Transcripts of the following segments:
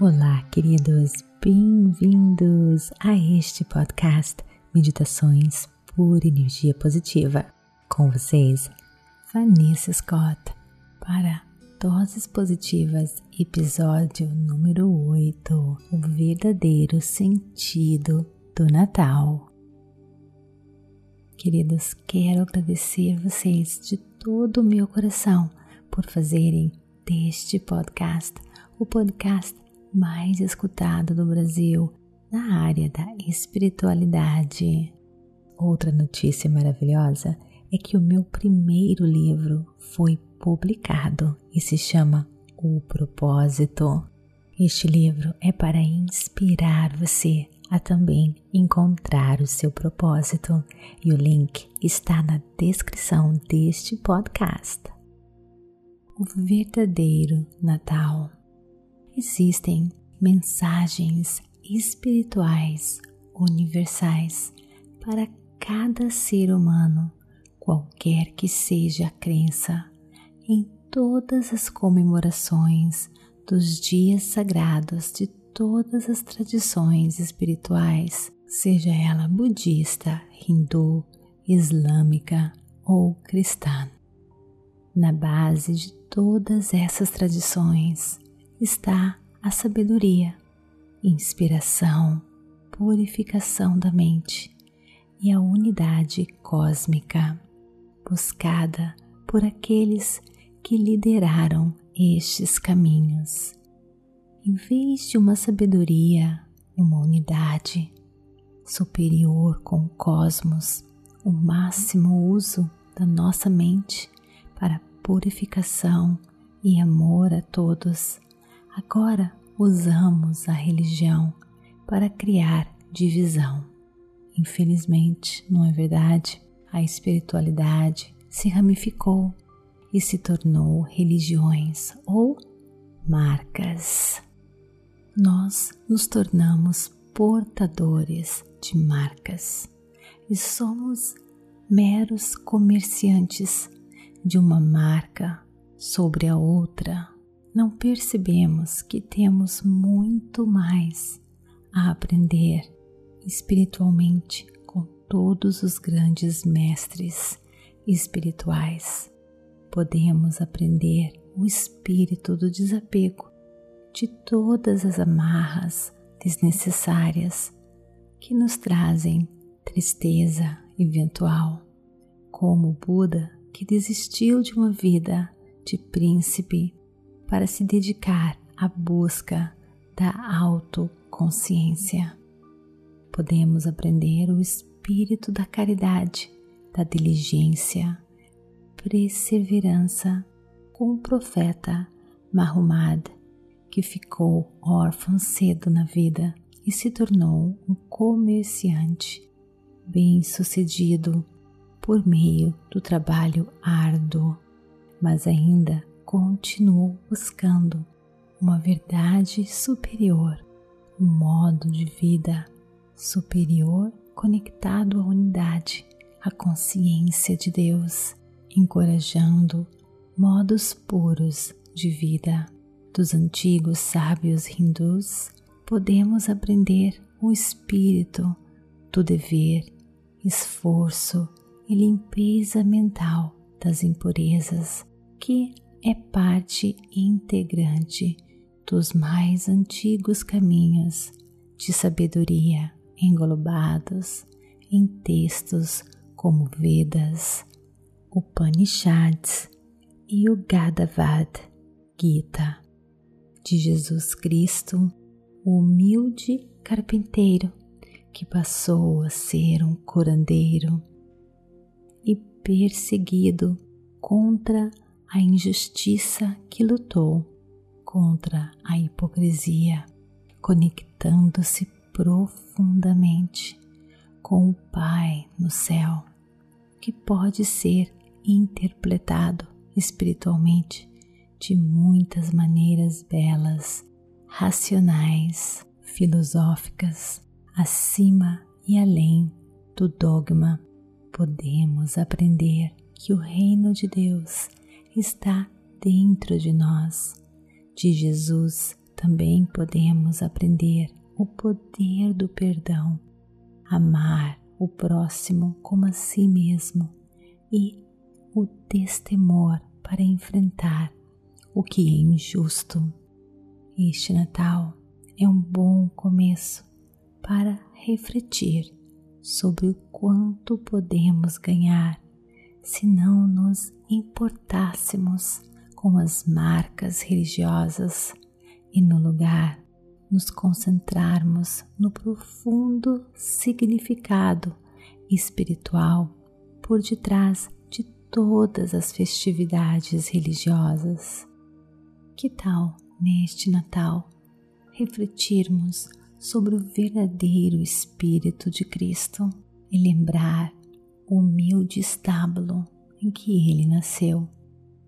Olá, queridos, bem-vindos a este podcast Meditações por Energia Positiva. Com vocês, Vanessa Scott, para Doses Positivas, episódio número 8: O verdadeiro sentido do Natal. Queridos, quero agradecer vocês de todo o meu coração por fazerem deste podcast o podcast mais escutado do Brasil na área da espiritualidade. Outra notícia maravilhosa é que o meu primeiro livro foi publicado e se chama O Propósito. Este livro é para inspirar você a também encontrar o seu propósito e o link está na descrição deste podcast. O verdadeiro Natal existem mensagens espirituais universais para cada ser humano, qualquer que seja a crença, em todas as comemorações dos dias sagrados de todas as tradições espirituais, seja ela budista, hindu, islâmica ou cristã. Na base de todas essas tradições está a sabedoria, inspiração, purificação da mente e a unidade cósmica, buscada por aqueles que lideraram estes caminhos. Em vez de uma sabedoria, uma unidade superior com o cosmos, o máximo uso da nossa mente para purificação e amor a todos Agora usamos a religião para criar divisão. Infelizmente, não é verdade? A espiritualidade se ramificou e se tornou religiões ou marcas. Nós nos tornamos portadores de marcas e somos meros comerciantes de uma marca sobre a outra não percebemos que temos muito mais a aprender espiritualmente com todos os grandes mestres espirituais. Podemos aprender o espírito do desapego de todas as amarras desnecessárias que nos trazem tristeza eventual, como Buda que desistiu de uma vida de príncipe para se dedicar à busca da autoconsciência. Podemos aprender o espírito da caridade, da diligência, perseverança com o profeta Mahomad, que ficou órfão cedo na vida e se tornou um comerciante bem-sucedido por meio do trabalho árduo, mas ainda continuou buscando uma verdade superior, um modo de vida superior conectado à unidade, à consciência de Deus, encorajando modos puros de vida. Dos antigos sábios hindus, podemos aprender o espírito do dever, esforço e limpeza mental das impurezas que é parte integrante dos mais antigos caminhos de sabedoria englobados em textos como Vedas, Upanishads e o Gadavad Gita de Jesus Cristo, o humilde carpinteiro que passou a ser um curandeiro e perseguido contra a injustiça que lutou contra a hipocrisia, conectando-se profundamente com o Pai no céu, que pode ser interpretado espiritualmente de muitas maneiras belas, racionais, filosóficas, acima e além do dogma. Podemos aprender que o reino de Deus está dentro de nós, de Jesus também podemos aprender o poder do perdão, amar o próximo como a si mesmo e o destemor para enfrentar o que é injusto. Este Natal é um bom começo para refletir sobre o quanto podemos ganhar se não nos importássemos com as marcas religiosas e no lugar nos concentrarmos no profundo significado espiritual por detrás de todas as festividades religiosas. Que tal, neste Natal, refletirmos sobre o verdadeiro Espírito de Cristo e lembrar humilde estábulo em que ele nasceu?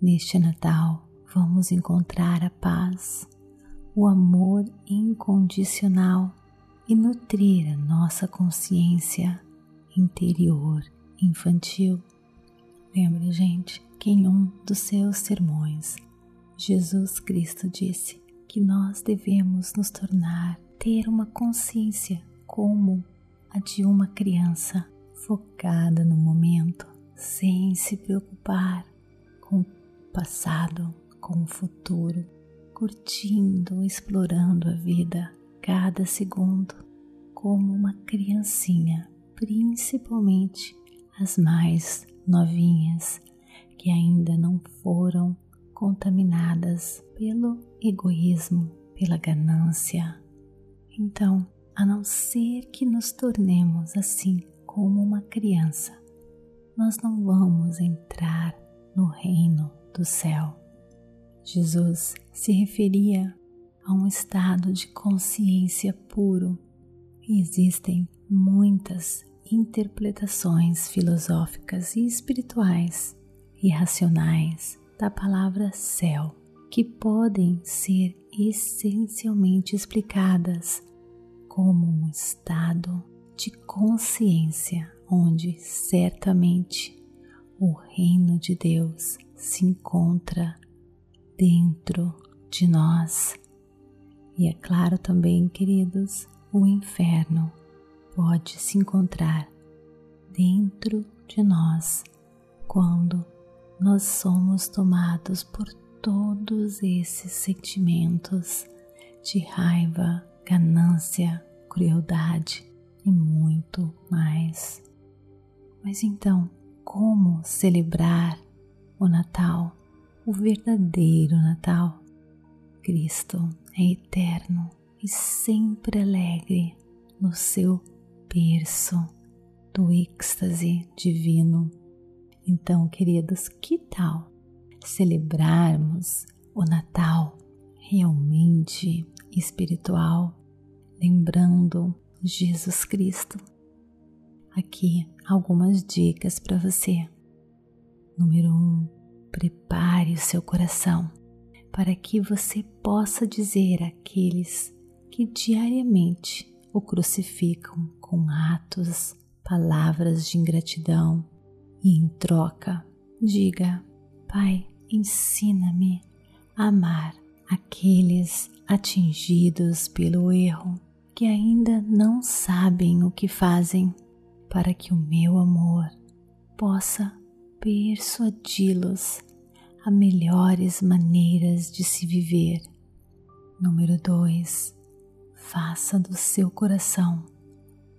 Neste Natal, vamos encontrar a paz o amor incondicional e nutrir a nossa consciência interior infantil. Lembra, gente, que em um dos seus sermões, Jesus Cristo disse que nós devemos nos tornar, ter uma consciência como a de uma criança, focada no momento, sem se preocupar com o passado, com o futuro curtindo, explorando a vida cada segundo, como uma criancinha, principalmente as mais novinhas que ainda não foram contaminadas pelo egoísmo, pela ganância. Então, a não ser que nos tornemos assim como uma criança, nós não vamos entrar no reino do céu. Jesus se referia a um estado de consciência puro e existem muitas interpretações filosóficas e espirituais e racionais da palavra céu que podem ser essencialmente explicadas como um estado de consciência onde certamente o reino de Deus se encontra dentro de nós. E é claro também, queridos, o inferno pode se encontrar dentro de nós quando nós somos tomados por todos esses sentimentos de raiva, ganância, crueldade e muito mais. Mas então, como celebrar o Natal? o verdadeiro Natal. Cristo é eterno e sempre alegre no seu berço do êxtase divino. Então, queridos, que tal celebrarmos o Natal realmente espiritual, lembrando Jesus Cristo? Aqui algumas dicas para você. Número um, Prepare o seu coração para que você possa dizer àqueles que diariamente o crucificam com atos, palavras de ingratidão e em troca, diga: Pai, ensina-me a amar aqueles atingidos pelo erro que ainda não sabem o que fazem, para que o meu amor possa persuadi-los a melhores maneiras de se viver. Número 2. Faça do seu coração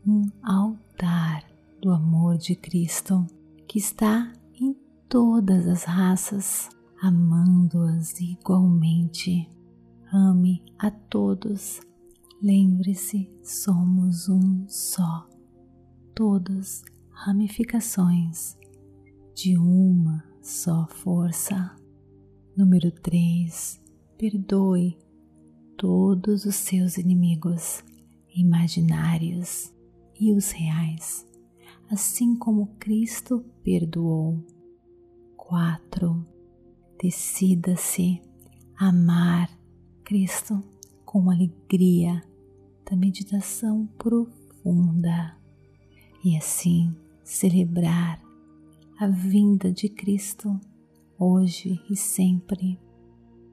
um altar do amor de Cristo que está em todas as raças, amando-as igualmente. Ame a todos. Lembre-se, somos um só. Todos ramificações de uma só força. Número 3. Perdoe todos os seus inimigos imaginários e os reais, assim como Cristo perdoou. 4. Decida-se amar Cristo com alegria da meditação profunda e assim celebrar a vinda de Cristo hoje e sempre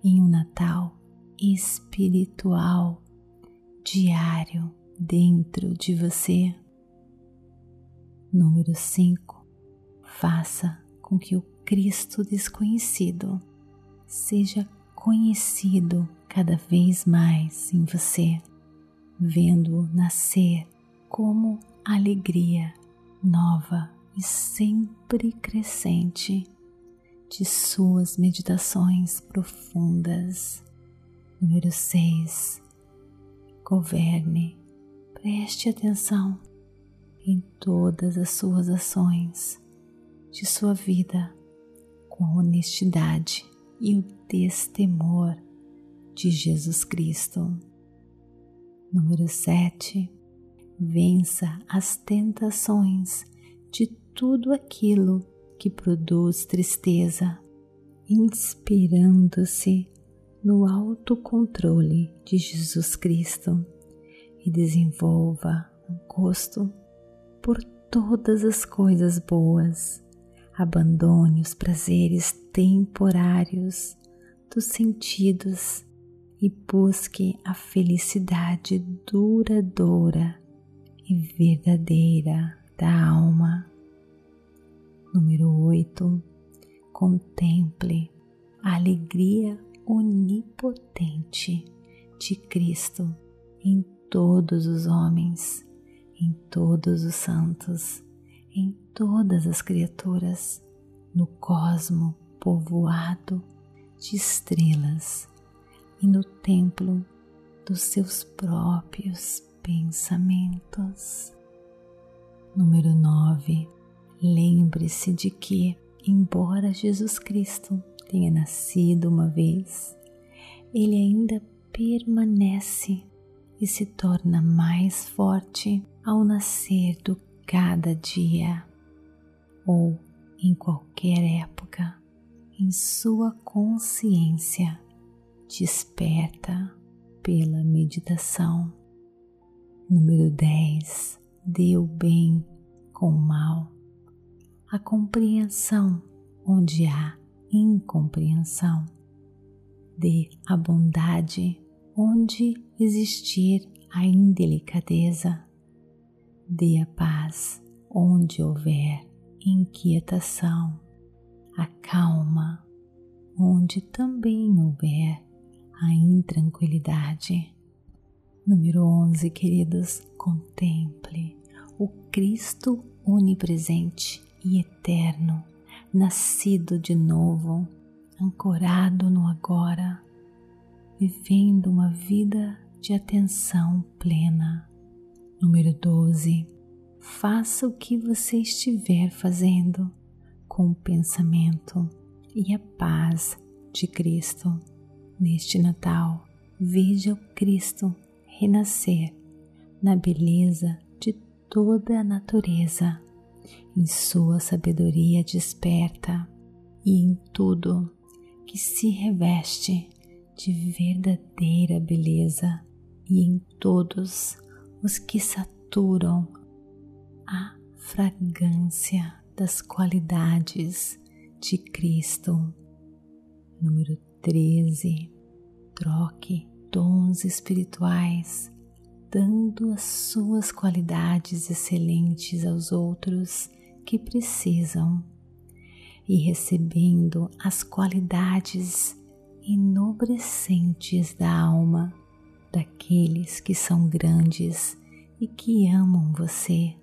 em um Natal espiritual diário dentro de você. Número 5. Faça com que o Cristo desconhecido seja conhecido cada vez mais em você, vendo-o nascer como alegria nova e sempre crescente de suas meditações profundas. Número 6. Governe, preste atenção em todas as suas ações de sua vida com honestidade e o destemor de Jesus Cristo. Número 7. Vença as tentações de tudo aquilo que produz tristeza, inspirando-se no autocontrole de Jesus Cristo e desenvolva um gosto por todas as coisas boas. Abandone os prazeres temporários dos sentidos e busque a felicidade duradoura e verdadeira da alma. Número 8. Contemple a alegria onipotente de Cristo em todos os homens, em todos os santos, em todas as criaturas, no cosmo povoado de estrelas e no templo dos seus próprios pensamentos. Número 9 Lembre-se de que, embora Jesus Cristo tenha nascido uma vez, ele ainda permanece e se torna mais forte ao nascer do cada dia ou em qualquer época em sua consciência desperta pela meditação. Número 10. Dê o bem com o mal a compreensão onde há incompreensão, dê a bondade onde existir a indelicadeza, dê a paz onde houver inquietação, a calma onde também houver a intranquilidade. Número 11, queridos, contemple o Cristo onipresente e eterno, nascido de novo, ancorado no agora, vivendo uma vida de atenção plena. Número 12. Faça o que você estiver fazendo com o pensamento e a paz de Cristo. Neste Natal, veja o Cristo renascer na beleza de toda a natureza em sua sabedoria desperta e em tudo que se reveste de verdadeira beleza e em todos os que saturam a fragrância das qualidades de Cristo. Número 13. Troque dons espirituais, dando as suas qualidades excelentes aos outros que precisam e recebendo as qualidades enobrecentes da alma daqueles que são grandes e que amam você.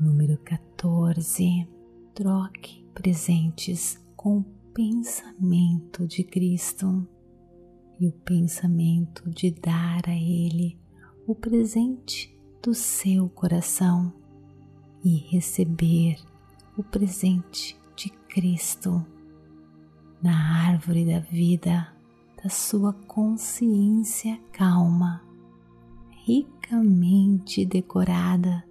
Número 14. Troque presentes com pensamento de Cristo e o pensamento de dar a Ele o presente do seu coração e receber o presente de Cristo na árvore da vida da sua consciência calma, ricamente decorada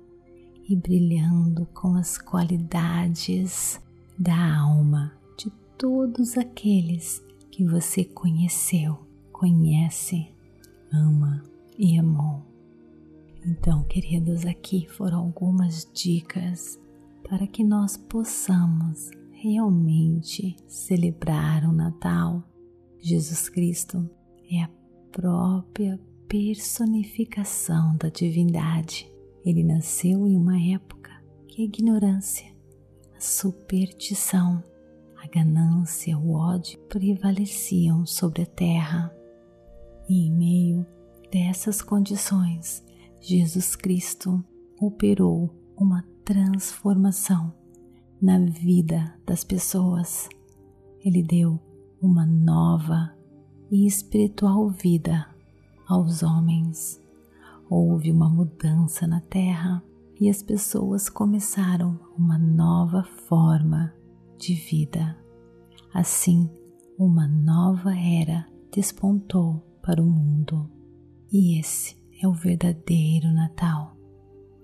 e brilhando com as qualidades da alma todos aqueles que você conheceu, conhece, ama e amou. Então, queridos, aqui foram algumas dicas para que nós possamos realmente celebrar o Natal. Jesus Cristo é a própria personificação da divindade. Ele nasceu em uma época que a ignorância, a superstição, ganância, o ódio prevaleciam sobre a terra. E em meio dessas condições, Jesus Cristo operou uma transformação na vida das pessoas. Ele deu uma nova e espiritual vida aos homens. Houve uma mudança na terra e as pessoas começaram uma nova forma de vida. Assim, uma nova era despontou para o mundo. E esse é o verdadeiro Natal,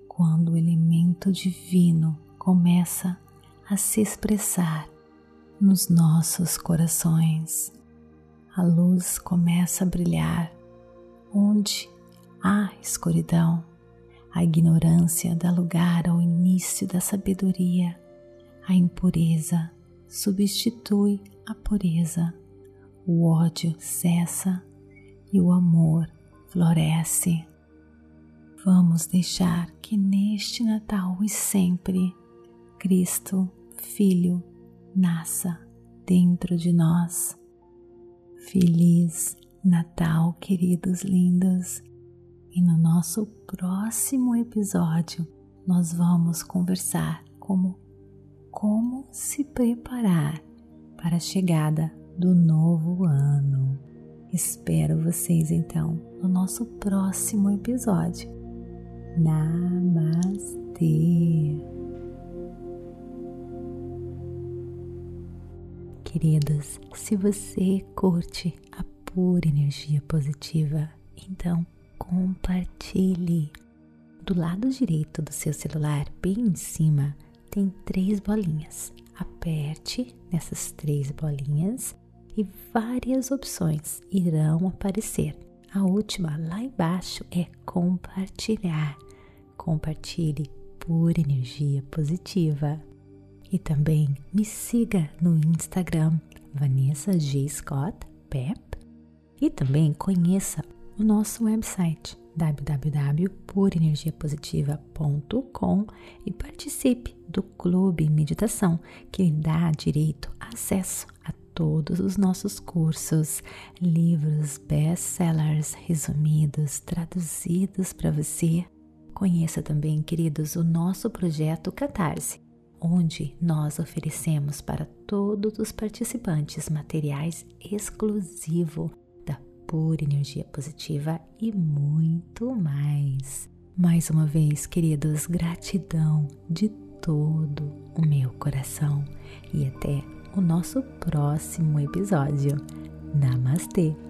quando o elemento divino começa a se expressar nos nossos corações. A luz começa a brilhar onde há escuridão. A ignorância dá lugar ao início da sabedoria. A impureza substitui a pureza. O ódio cessa e o amor floresce. Vamos deixar que neste Natal e sempre Cristo, Filho, nasça dentro de nós. Feliz Natal, queridos lindos! E no nosso próximo episódio nós vamos conversar como como se preparar para a chegada do novo ano. Espero vocês então no nosso próximo episódio. Namastê! Queridos, se você curte a pura energia positiva, então compartilhe. Do lado direito do seu celular, bem em cima, tem três bolinhas. Aperte nessas três bolinhas e várias opções irão aparecer. A última lá embaixo é compartilhar. Compartilhe por energia positiva. E também me siga no Instagram Vanessa G. Scott Pep e também conheça o nosso website www.purenergiapositiva.com e participe do Clube Meditação, que lhe dá direito a acesso a todos os nossos cursos, livros, best-sellers resumidos, traduzidos para você. Conheça também, queridos, o nosso projeto Catarse, onde nós oferecemos para todos os participantes materiais exclusivo da pura energia positiva e muito mais. Mais uma vez, queridos, gratidão de todo o meu coração e até o nosso próximo episódio. Namastê!